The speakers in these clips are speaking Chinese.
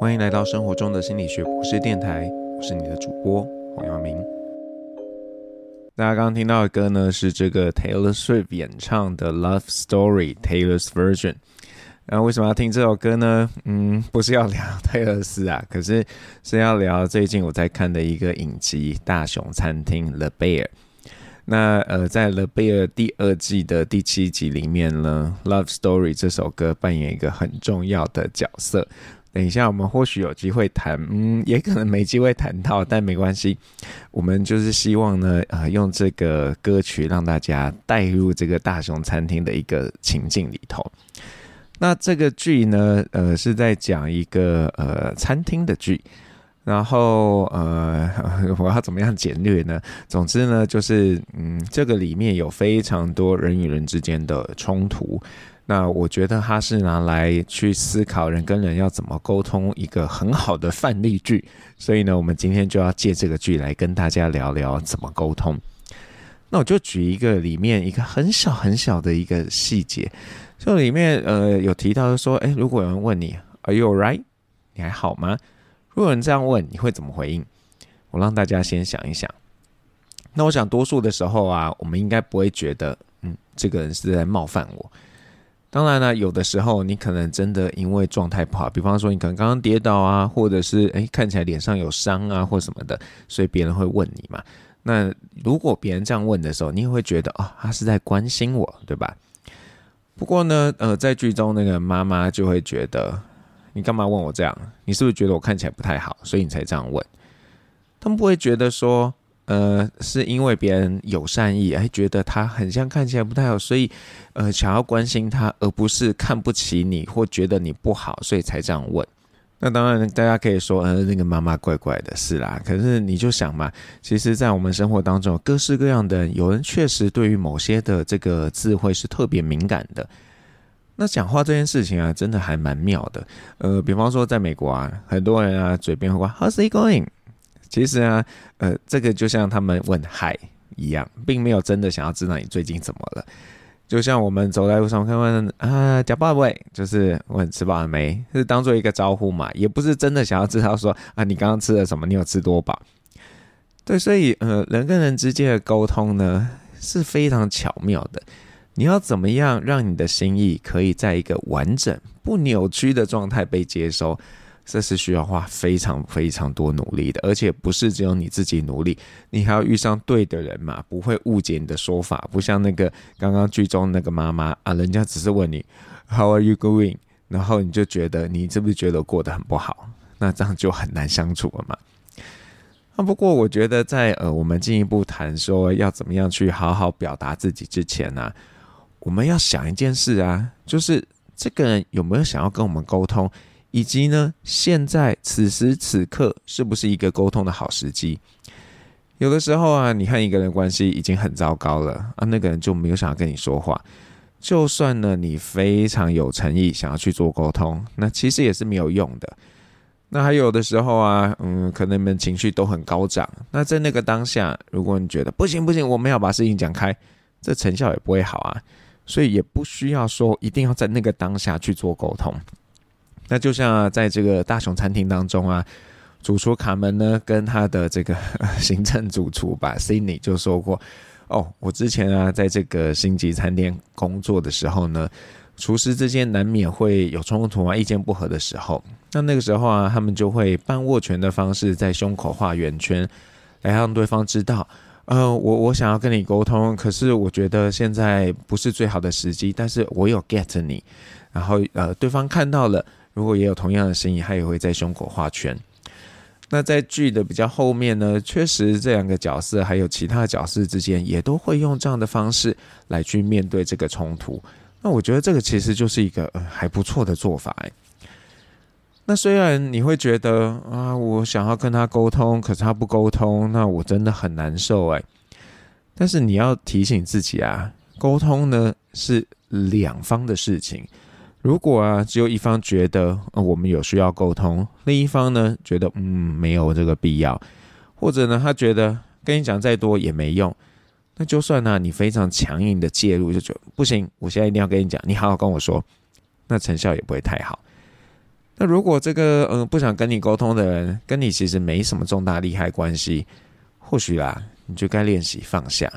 欢迎来到生活中的心理学博士电台，我是你的主播黄耀明。大家刚刚听到的歌呢，是这个 Taylor Swift 演唱的《Love Story》Taylor's Version。那为什么要听这首歌呢？嗯，不是要聊泰勒斯啊，可是是要聊最近我在看的一个影集《大熊餐厅》The Bear。那呃，在《The Bear》第二季的第七集里面呢，《Love Story》这首歌扮演一个很重要的角色。等一下，我们或许有机会谈，嗯，也可能没机会谈到，但没关系。我们就是希望呢，呃，用这个歌曲让大家带入这个大熊餐厅的一个情境里头。那这个剧呢，呃，是在讲一个呃餐厅的剧。然后呃，我要怎么样简略呢？总之呢，就是嗯，这个里面有非常多人与人之间的冲突。那我觉得它是拿来去思考人跟人要怎么沟通一个很好的范例剧，所以呢，我们今天就要借这个剧来跟大家聊聊怎么沟通。那我就举一个里面一个很小很小的一个细节，就里面呃有提到说，诶，如果有人问你 Are you alright？你还好吗？如果有人这样问，你会怎么回应？我让大家先想一想。那我想多数的时候啊，我们应该不会觉得，嗯，这个人是在冒犯我。当然了，有的时候你可能真的因为状态不好，比方说你可能刚刚跌倒啊，或者是诶看起来脸上有伤啊或什么的，所以别人会问你嘛。那如果别人这样问的时候，你也会觉得哦，他是在关心我，对吧？不过呢，呃，在剧中那个妈妈就会觉得，你干嘛问我这样？你是不是觉得我看起来不太好，所以你才这样问？他们不会觉得说。呃，是因为别人有善意，哎，觉得他很像看起来不太好，所以呃想要关心他，而不是看不起你或觉得你不好，所以才这样问。那当然，大家可以说，呃，那个妈妈怪怪的，是啦。可是你就想嘛，其实，在我们生活当中，各式各样的人，有人确实对于某些的这个智慧是特别敏感的。那讲话这件事情啊，真的还蛮妙的。呃，比方说在美国啊，很多人啊嘴边会说 How's it going？其实啊，呃，这个就像他们问嗨一样，并没有真的想要知道你最近怎么了。就像我们走在路上看问啊，呷饱未，就是问吃饱了没，是当做一个招呼嘛，也不是真的想要知道说啊，你刚刚吃了什么，你有吃多饱。对，所以呃，人跟人之间的沟通呢是非常巧妙的。你要怎么样让你的心意可以在一个完整不扭曲的状态被接收？这是需要花非常非常多努力的，而且不是只有你自己努力，你还要遇上对的人嘛，不会误解你的说法，不像那个刚刚剧中那个妈妈啊，人家只是问你 How are you going？然后你就觉得你是不是觉得过得很不好？那这样就很难相处了嘛。那不过我觉得在呃我们进一步谈说要怎么样去好好表达自己之前呢，我们要想一件事啊，就是这个人有没有想要跟我们沟通？以及呢，现在此时此刻是不是一个沟通的好时机？有的时候啊，你和一个人关系已经很糟糕了啊，那个人就没有想要跟你说话。就算呢，你非常有诚意想要去做沟通，那其实也是没有用的。那还有的时候啊，嗯，可能你们情绪都很高涨。那在那个当下，如果你觉得不行不行，我们要把事情讲开，这成效也不会好啊。所以也不需要说一定要在那个当下去做沟通。那就像啊，在这个大熊餐厅当中啊，主厨卡门呢，跟他的这个 行政主厨吧，Sydney 就说过，哦，我之前啊，在这个星级餐厅工作的时候呢，厨师之间难免会有冲突啊，意见不合的时候，那那个时候啊，他们就会半握拳的方式在胸口画圆圈，来让对方知道，呃，我我想要跟你沟通，可是我觉得现在不是最好的时机，但是我有 get 你，然后呃，对方看到了。如果也有同样的声音，他也会在胸口画圈。那在剧的比较后面呢，确实这两个角色还有其他角色之间也都会用这样的方式来去面对这个冲突。那我觉得这个其实就是一个还不错的做法哎。那虽然你会觉得啊，我想要跟他沟通，可是他不沟通，那我真的很难受哎。但是你要提醒自己啊，沟通呢是两方的事情。如果啊，只有一方觉得，呃，我们有需要沟通，另一方呢觉得嗯没有这个必要，或者呢他觉得跟你讲再多也没用，那就算呢你非常强硬的介入，就觉得不行，我现在一定要跟你讲，你好好跟我说，那成效也不会太好。那如果这个嗯、不想跟你沟通的人，跟你其实没什么重大利害关系，或许啦，你就该练习放下。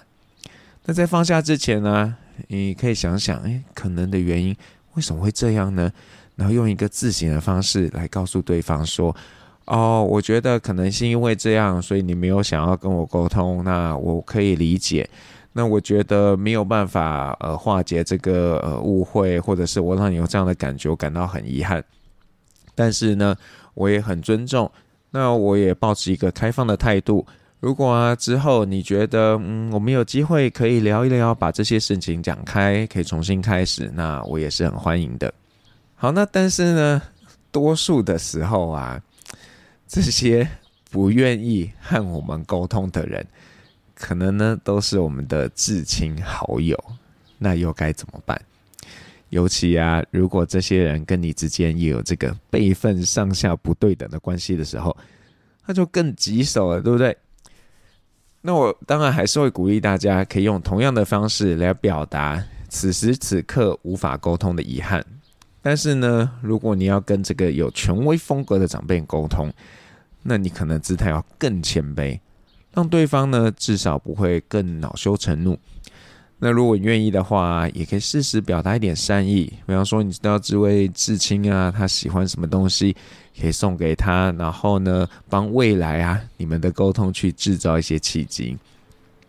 那在放下之前呢，你可以想想，哎，可能的原因为什么会这样呢？然后用一个自省的方式来告诉对方说：“哦，我觉得可能是因为这样，所以你没有想要跟我沟通。那我可以理解。那我觉得没有办法呃化解这个呃误会，或者是我让你有这样的感觉，我感到很遗憾。但是呢，我也很尊重。那我也保持一个开放的态度。”如果啊之后你觉得嗯我们有机会可以聊一聊，把这些事情讲开，可以重新开始，那我也是很欢迎的。好，那但是呢，多数的时候啊，这些不愿意和我们沟通的人，可能呢都是我们的至亲好友，那又该怎么办？尤其啊，如果这些人跟你之间也有这个辈分上下不对等的关系的时候，那就更棘手了，对不对？那我当然还是会鼓励大家，可以用同样的方式来表达此时此刻无法沟通的遗憾。但是呢，如果你要跟这个有权威风格的长辈沟通，那你可能姿态要更谦卑，让对方呢至少不会更恼羞成怒。那如果你愿意的话，也可以适时表达一点善意，比方说，你知道这位至亲啊，他喜欢什么东西，可以送给他，然后呢，帮未来啊你们的沟通去制造一些契机。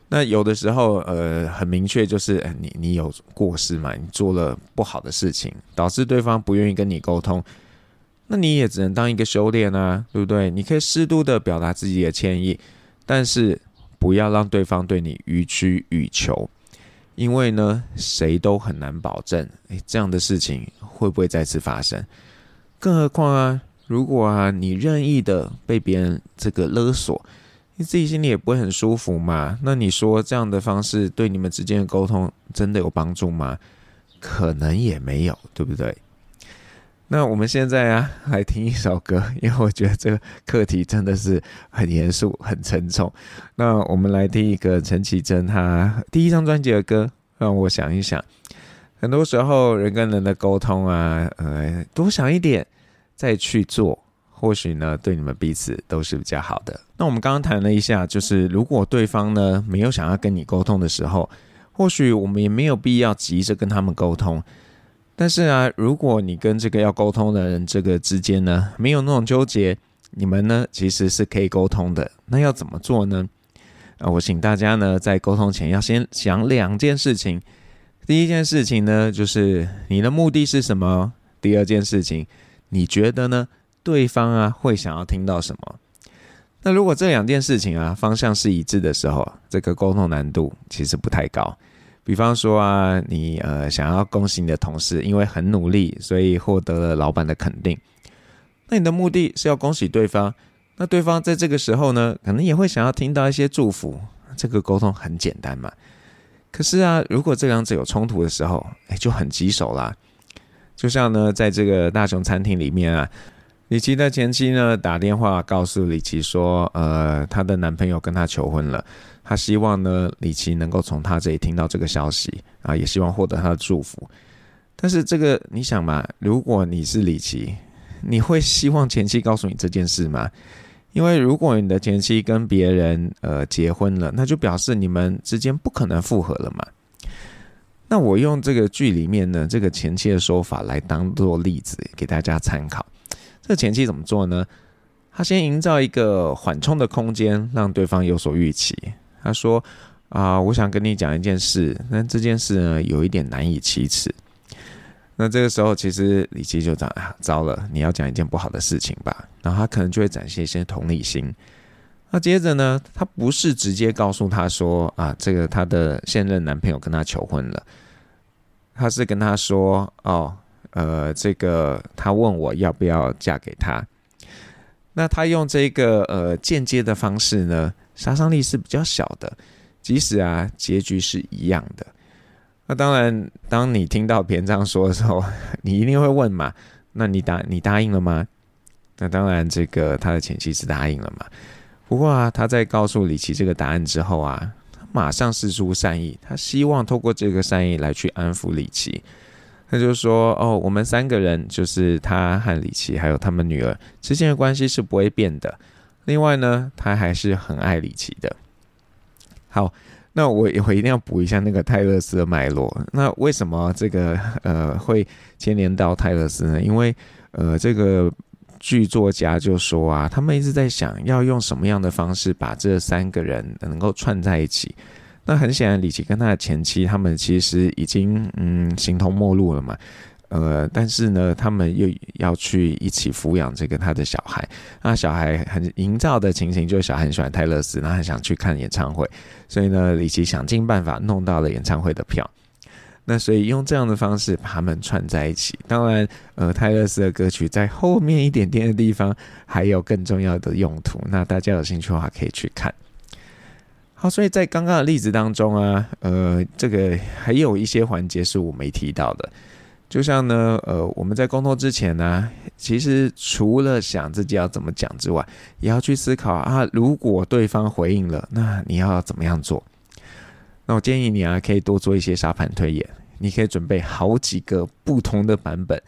那有的时候，呃，很明确就是，你你有过失嘛，你做了不好的事情，导致对方不愿意跟你沟通，那你也只能当一个修炼啊，对不对？你可以适度的表达自己的歉意，但是不要让对方对你予取予求。因为呢，谁都很难保证，诶，这样的事情会不会再次发生？更何况啊，如果啊，你任意的被别人这个勒索，你自己心里也不会很舒服嘛。那你说这样的方式对你们之间的沟通真的有帮助吗？可能也没有，对不对？那我们现在啊，来听一首歌，因为我觉得这个课题真的是很严肃、很沉重。那我们来听一个陈绮贞她第一张专辑的歌，让我想一想。很多时候人跟人的沟通啊，呃，多想一点再去做，或许呢，对你们彼此都是比较好的。那我们刚刚谈了一下，就是如果对方呢没有想要跟你沟通的时候，或许我们也没有必要急着跟他们沟通。但是啊，如果你跟这个要沟通的人这个之间呢，没有那种纠结，你们呢其实是可以沟通的。那要怎么做呢？啊，我请大家呢在沟通前要先想两件事情。第一件事情呢，就是你的目的是什么？第二件事情，你觉得呢？对方啊会想要听到什么？那如果这两件事情啊方向是一致的时候，这个沟通难度其实不太高。比方说啊，你呃想要恭喜你的同事，因为很努力，所以获得了老板的肯定。那你的目的是要恭喜对方，那对方在这个时候呢，可能也会想要听到一些祝福。这个沟通很简单嘛。可是啊，如果这两者有冲突的时候，哎，就很棘手啦。就像呢，在这个大熊餐厅里面啊，李琦的前妻呢打电话告诉李琦说，呃，她的男朋友跟她求婚了。她希望呢，李琦能够从她这里听到这个消息啊，也希望获得她的祝福。但是这个你想嘛，如果你是李琦，你会希望前妻告诉你这件事吗？因为如果你的前妻跟别人呃结婚了，那就表示你们之间不可能复合了嘛。那我用这个剧里面呢，这个前妻的说法来当做例子给大家参考。这个前妻怎么做呢？他先营造一个缓冲的空间，让对方有所预期。他说：“啊，我想跟你讲一件事，但这件事呢，有一点难以启齿。那这个时候，其实李琦就讲啊，糟了，你要讲一件不好的事情吧？然后他可能就会展现一些同理心。那接着呢，他不是直接告诉他说啊，这个他的现任男朋友跟他求婚了，他是跟他说哦，呃，这个他问我要不要嫁给他。那他用这个呃间接的方式呢？”杀伤力是比较小的，即使啊结局是一样的。那当然，当你听到别人这样说的时候，你一定会问嘛？那你答你答应了吗？那当然，这个他的前妻是答应了嘛。不过啊，他在告诉李琦这个答案之后啊，他马上释出善意，他希望透过这个善意来去安抚李琦。他就说：“哦，我们三个人就是他和李琦还有他们女儿之间的关系是不会变的。另外呢，他还是很爱李琦的。”好，那我我一定要补一下那个泰勒斯的脉络。那为什么这个呃会牵连到泰勒斯呢？因为呃这个剧作家就说啊，他们一直在想要用什么样的方式把这三个人能够串在一起。那很显然，李琦跟他的前妻，他们其实已经嗯形同陌路了嘛，呃，但是呢，他们又要去一起抚养这个他的小孩，那小孩很营造的情形就是小孩很喜欢泰勒斯，然后很想去看演唱会，所以呢，李琦想尽办法弄到了演唱会的票，那所以用这样的方式把他们串在一起。当然，呃，泰勒斯的歌曲在后面一点点的地方还有更重要的用途，那大家有兴趣的话可以去看。好，所以在刚刚的例子当中啊，呃，这个还有一些环节是我没提到的，就像呢，呃，我们在沟通之前呢，其实除了想自己要怎么讲之外，也要去思考啊，如果对方回应了，那你要怎么样做？那我建议你啊，可以多做一些沙盘推演，你可以准备好几个不同的版本，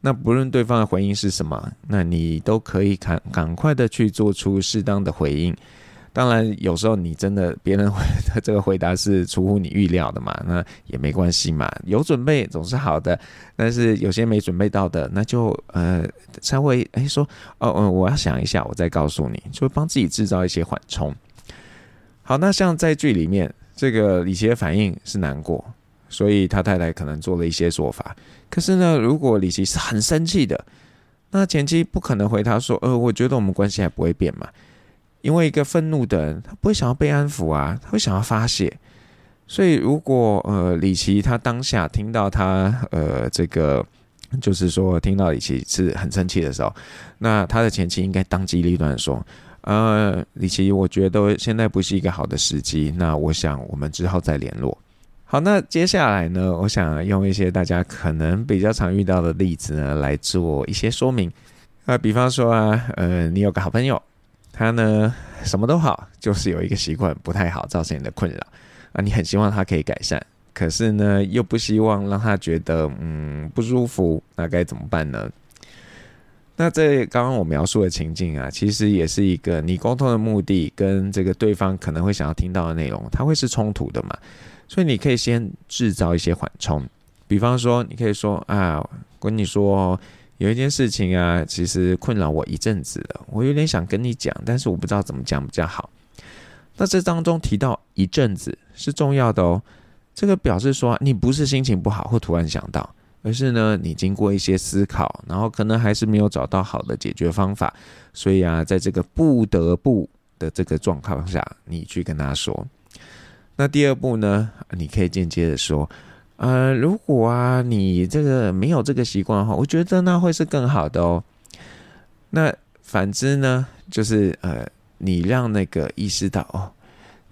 那不论对方的回应是什么，那你都可以赶赶快的去做出适当的回应。当然，有时候你真的别人回的这个回答是出乎你预料的嘛，那也没关系嘛，有准备总是好的。但是有些没准备到的，那就呃稍微哎说哦嗯，我要想一下，我再告诉你，就帮自己制造一些缓冲。好，那像在剧里面，这个李琦的反应是难过，所以他太太可能做了一些做法。可是呢，如果李琦是很生气的，那前妻不可能回他说，呃，我觉得我们关系还不会变嘛。因为一个愤怒的人，他不会想要被安抚啊，他会想要发泄。所以，如果呃李琦他当下听到他呃这个，就是说听到李琦是很生气的时候，那他的前妻应该当机立断说：“呃，李琦，我觉得现在不是一个好的时机，那我想我们之后再联络。”好，那接下来呢，我想用一些大家可能比较常遇到的例子呢来做一些说明。啊，比方说啊，呃，你有个好朋友。他呢，什么都好，就是有一个习惯不太好，造成你的困扰啊。你很希望他可以改善，可是呢，又不希望让他觉得嗯不舒服，那该怎么办呢？那这刚刚我描述的情境啊，其实也是一个你沟通的目的跟这个对方可能会想要听到的内容，它会是冲突的嘛。所以你可以先制造一些缓冲，比方说，你可以说啊，跟你说。有一件事情啊，其实困扰我一阵子了，我有点想跟你讲，但是我不知道怎么讲比较好。那这当中提到一阵子是重要的哦，这个表示说你不是心情不好或突然想到，而是呢你经过一些思考，然后可能还是没有找到好的解决方法，所以啊，在这个不得不的这个状况下，你去跟他说。那第二步呢，你可以间接的说。呃，如果啊，你这个没有这个习惯的话，我觉得那会是更好的哦。那反之呢，就是呃，你让那个意识到哦，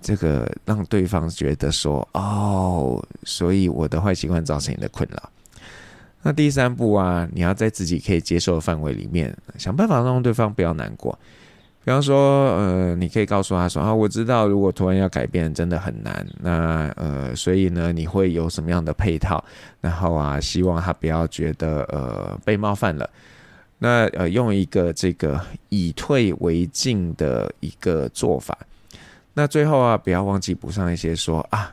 这个让对方觉得说哦，所以我的坏习惯造成你的困扰。那第三步啊，你要在自己可以接受的范围里面，想办法让对方不要难过。比方说，呃，你可以告诉他说啊，我知道如果突然要改变真的很难，那呃，所以呢，你会有什么样的配套？然后啊，希望他不要觉得呃被冒犯了。那呃，用一个这个以退为进的一个做法。那最后啊，不要忘记补上一些说啊，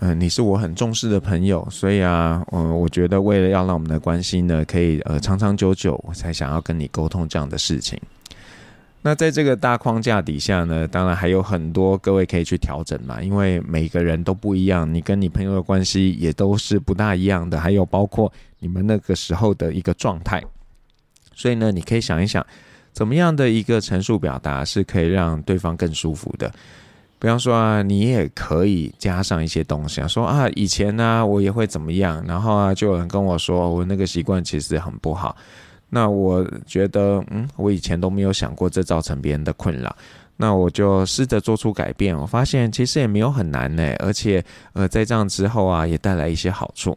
嗯、你是我很重视的朋友，所以啊，嗯、我觉得为了要让我们的关系呢可以呃长长久久，我才想要跟你沟通这样的事情。那在这个大框架底下呢，当然还有很多各位可以去调整嘛，因为每个人都不一样，你跟你朋友的关系也都是不大一样的，还有包括你们那个时候的一个状态，所以呢，你可以想一想，怎么样的一个陈述表达是可以让对方更舒服的。比方说啊，你也可以加上一些东西啊，说啊，以前呢，我也会怎么样，然后啊，就有人跟我说，我那个习惯其实很不好。那我觉得，嗯，我以前都没有想过这造成别人的困扰。那我就试着做出改变，我发现其实也没有很难呢，而且，呃，在这样之后啊，也带来一些好处。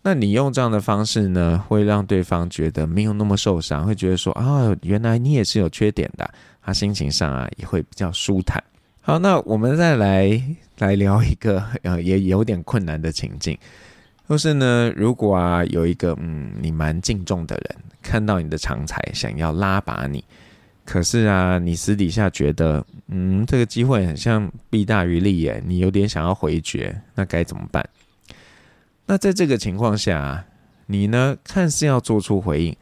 那你用这样的方式呢，会让对方觉得没有那么受伤，会觉得说，啊，原来你也是有缺点的，他心情上啊也会比较舒坦。好，那我们再来来聊一个，呃，也有点困难的情境。或是呢，如果啊有一个嗯你蛮敬重的人看到你的长才，想要拉拔你，可是啊你私底下觉得嗯这个机会很像弊大于利耶，你有点想要回绝，那该怎么办？那在这个情况下啊，你呢看似要做出回应，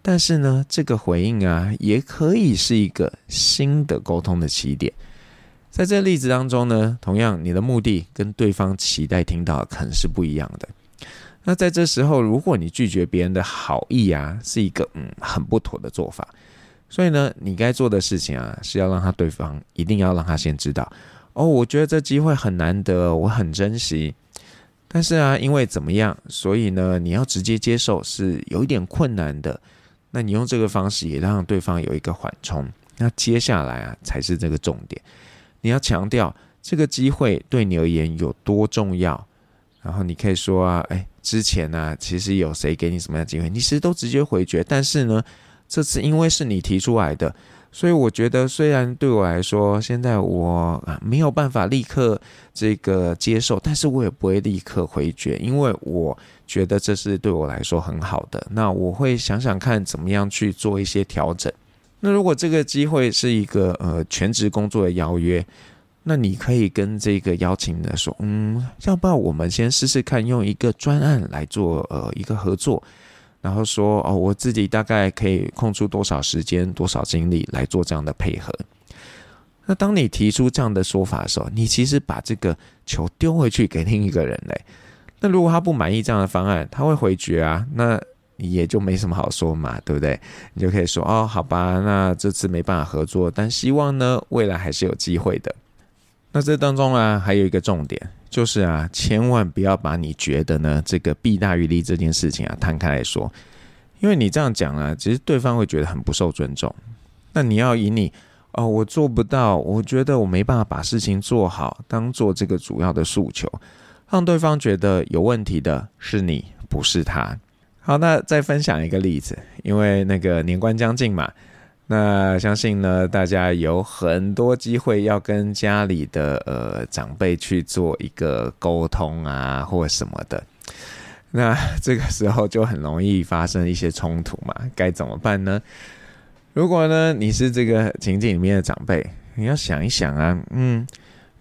但是呢这个回应啊也可以是一个新的沟通的起点。在这例子当中呢，同样你的目的跟对方期待听到的可能是不一样的。那在这时候，如果你拒绝别人的好意啊，是一个嗯很不妥的做法。所以呢，你该做的事情啊，是要让他对方一定要让他先知道哦，我觉得这机会很难得，我很珍惜。但是啊，因为怎么样，所以呢，你要直接接受是有一点困难的。那你用这个方式也让对方有一个缓冲。那接下来啊，才是这个重点，你要强调这个机会对你而言有多重要。然后你可以说啊，哎。之前呢、啊，其实有谁给你什么样的机会，你其实都直接回绝。但是呢，这次因为是你提出来的，所以我觉得虽然对我来说，现在我没有办法立刻这个接受，但是我也不会立刻回绝，因为我觉得这是对我来说很好的。那我会想想看怎么样去做一些调整。那如果这个机会是一个呃全职工作的邀约。那你可以跟这个邀请的说，嗯，要不要我们先试试看，用一个专案来做呃一个合作，然后说哦，我自己大概可以空出多少时间、多少精力来做这样的配合。那当你提出这样的说法的时候，你其实把这个球丢回去给另一个人嘞。那如果他不满意这样的方案，他会回绝啊，那也就没什么好说嘛，对不对？你就可以说哦，好吧，那这次没办法合作，但希望呢，未来还是有机会的。那这当中啊，还有一个重点，就是啊，千万不要把你觉得呢这个弊大于利这件事情啊摊开来说，因为你这样讲啊，其实对方会觉得很不受尊重。那你要以你哦，我做不到，我觉得我没办法把事情做好，当做这个主要的诉求，让对方觉得有问题的是你，不是他。好，那再分享一个例子，因为那个年关将近嘛。那相信呢，大家有很多机会要跟家里的呃长辈去做一个沟通啊，或什么的。那 这个时候就很容易发生一些冲突嘛，该怎么办呢？如果呢你是这个情景里面的长辈，你要想一想啊，嗯，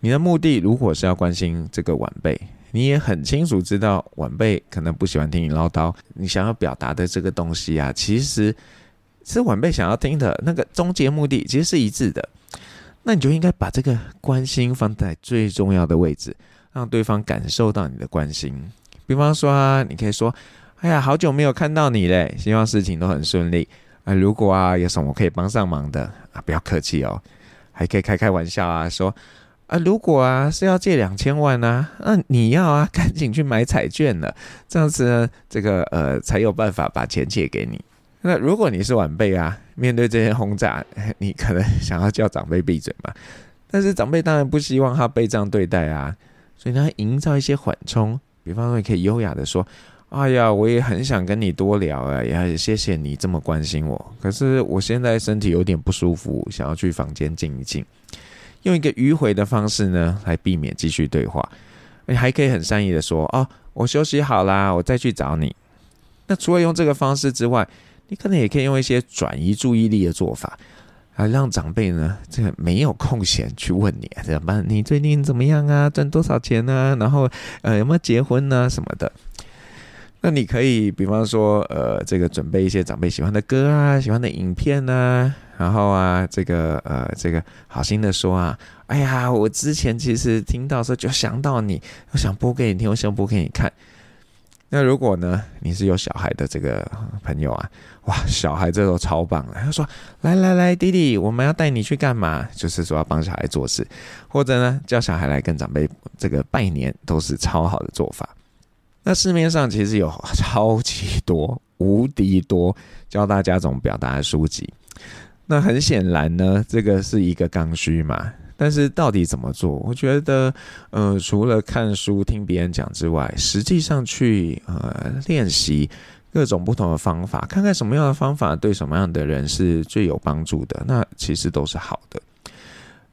你的目的如果是要关心这个晚辈，你也很清楚知道晚辈可能不喜欢听你唠叨，你想要表达的这个东西啊，其实。是晚辈想要听的那个终极目的，其实是一致的。那你就应该把这个关心放在最重要的位置，让对方感受到你的关心。比方说啊，你可以说：“哎呀，好久没有看到你嘞，希望事情都很顺利啊。如果啊有什么可以帮上忙的啊，不要客气哦，还可以开开玩笑啊，说啊，如果啊是要借两千万啊，那你要啊 赶紧去买彩券了，这样子呢，这个呃才有办法把钱借给你。”那如果你是晚辈啊，面对这些轰炸，你可能想要叫长辈闭嘴嘛？但是长辈当然不希望他被这样对待啊，所以呢，营造一些缓冲，比方说你可以优雅的说：“哎呀，我也很想跟你多聊啊，也谢谢你这么关心我。可是我现在身体有点不舒服，想要去房间静一静。”用一个迂回的方式呢，来避免继续对话。你还可以很善意的说：“哦，我休息好啦，我再去找你。”那除了用这个方式之外，你可能也可以用一些转移注意力的做法，啊，让长辈呢这个没有空闲去问你怎么办？你最近怎么样啊？赚多少钱呢？然后呃有没有结婚呢？什么的？那你可以比方说呃这个准备一些长辈喜欢的歌啊，喜欢的影片啊，然后啊这个呃这个好心的说啊，哎呀，我之前其实听到时候就想到你，我想播给你听，我想播给你看。那如果呢，你是有小孩的这个朋友啊，哇，小孩这都超棒了。他说：“来来来，弟弟，我们要带你去干嘛？就是说要帮小孩做事，或者呢，叫小孩来跟长辈这个拜年，都是超好的做法。那市面上其实有超级多、无敌多教大家怎么表达的书籍。那很显然呢，这个是一个刚需嘛。”但是到底怎么做？我觉得，呃，除了看书、听别人讲之外，实际上去呃练习各种不同的方法，看看什么样的方法对什么样的人是最有帮助的，那其实都是好的。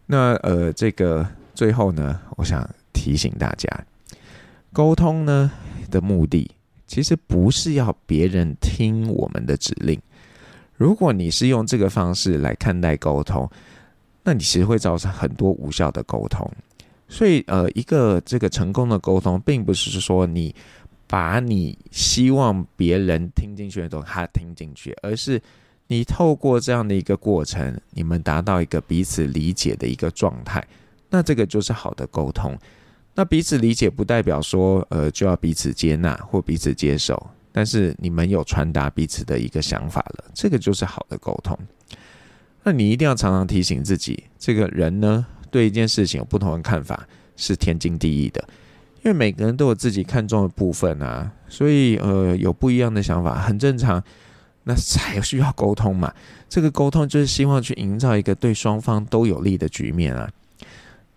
那呃，这个最后呢，我想提醒大家，沟通呢，的目的，其实不是要别人听我们的指令。如果你是用这个方式来看待沟通，那你其实会造成很多无效的沟通。所以，呃，一个这个成功的沟通，并不是说你把你希望别人听进去的东西他听进去，而是你透过这样的一个过程，你们达到一个彼此理解的一个状态。那这个就是好的沟通。那彼此理解不代表说，呃，就要彼此接纳或彼此接受，但是你们有传达彼此的一个想法了，这个就是好的沟通。那你一定要常常提醒自己，这个人呢，对一件事情有不同的看法是天经地义的，因为每个人都有自己看重的部分啊，所以呃，有不一样的想法很正常，那才需要沟通嘛。这个沟通就是希望去营造一个对双方都有利的局面啊。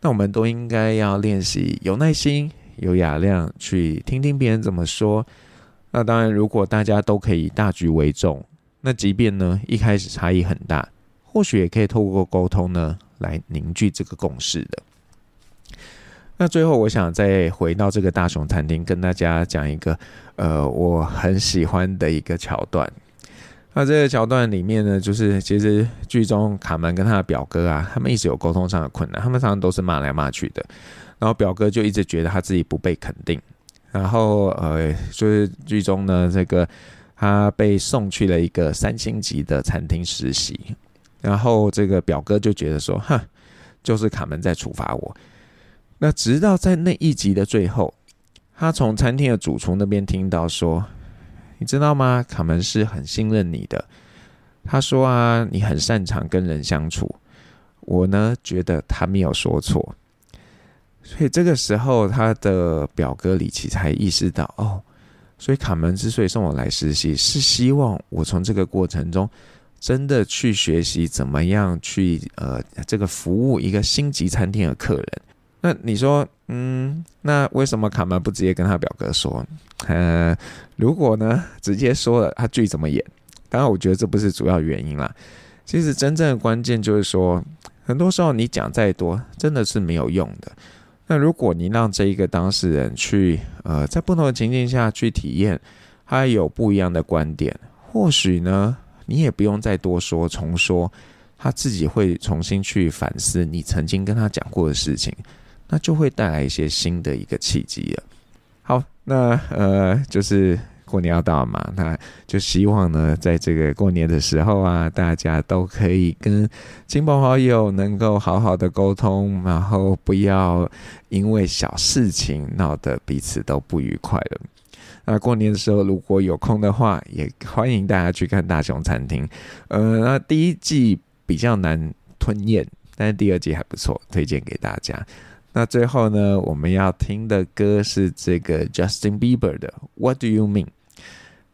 那我们都应该要练习有耐心、有雅量，去听听别人怎么说。那当然，如果大家都可以大局为重，那即便呢一开始差异很大，或许也可以透过沟通呢来凝聚这个共识的。那最后，我想再回到这个大熊餐厅，跟大家讲一个呃我很喜欢的一个桥段。那这个桥段里面呢，就是其实剧中卡门跟他的表哥啊，他们一直有沟通上的困难，他们常常都是骂来骂去的。然后表哥就一直觉得他自己不被肯定，然后呃，就是剧中呢，这个他被送去了一个三星级的餐厅实习，然后这个表哥就觉得说，哼，就是卡门在处罚我。那直到在那一集的最后，他从餐厅的主厨那边听到说。你知道吗？卡门是很信任你的。他说啊，你很擅长跟人相处。我呢，觉得他没有说错。所以这个时候，他的表哥里奇才意识到，哦，所以卡门之所以送我来实习，是希望我从这个过程中真的去学习怎么样去呃，这个服务一个星级餐厅的客人。那你说，嗯，那为什么卡门不直接跟他表哥说？呃，如果呢，直接说了，他剧怎么演？当然，我觉得这不是主要原因啦。其实真正的关键就是说，很多时候你讲再多，真的是没有用的。那如果你让这一个当事人去，呃，在不同的情境下去体验，他有不一样的观点，或许呢，你也不用再多说重说，他自己会重新去反思你曾经跟他讲过的事情。那就会带来一些新的一个契机了。好，那呃，就是过年要到嘛，那就希望呢，在这个过年的时候啊，大家都可以跟亲朋好友能够好好的沟通，然后不要因为小事情闹得彼此都不愉快了。那过年的时候，如果有空的话，也欢迎大家去看《大熊餐厅》。呃，那第一季比较难吞咽，但是第二季还不错，推荐给大家。那最后呢，我们要听的歌是这个 Justin Bieber 的 What Do You Mean？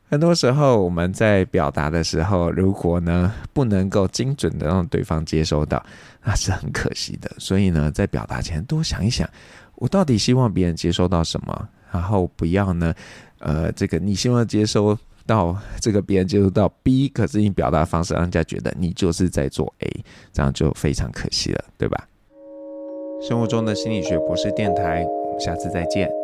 很多时候我们在表达的时候，如果呢不能够精准的让对方接收到，那是很可惜的。所以呢，在表达前多想一想，我到底希望别人接收到什么，然后不要呢，呃，这个你希望接收到这个别人接收到 B，可是你表达方式让人家觉得你就是在做 A，这样就非常可惜了，对吧？生活中的心理学博士电台，我们下次再见。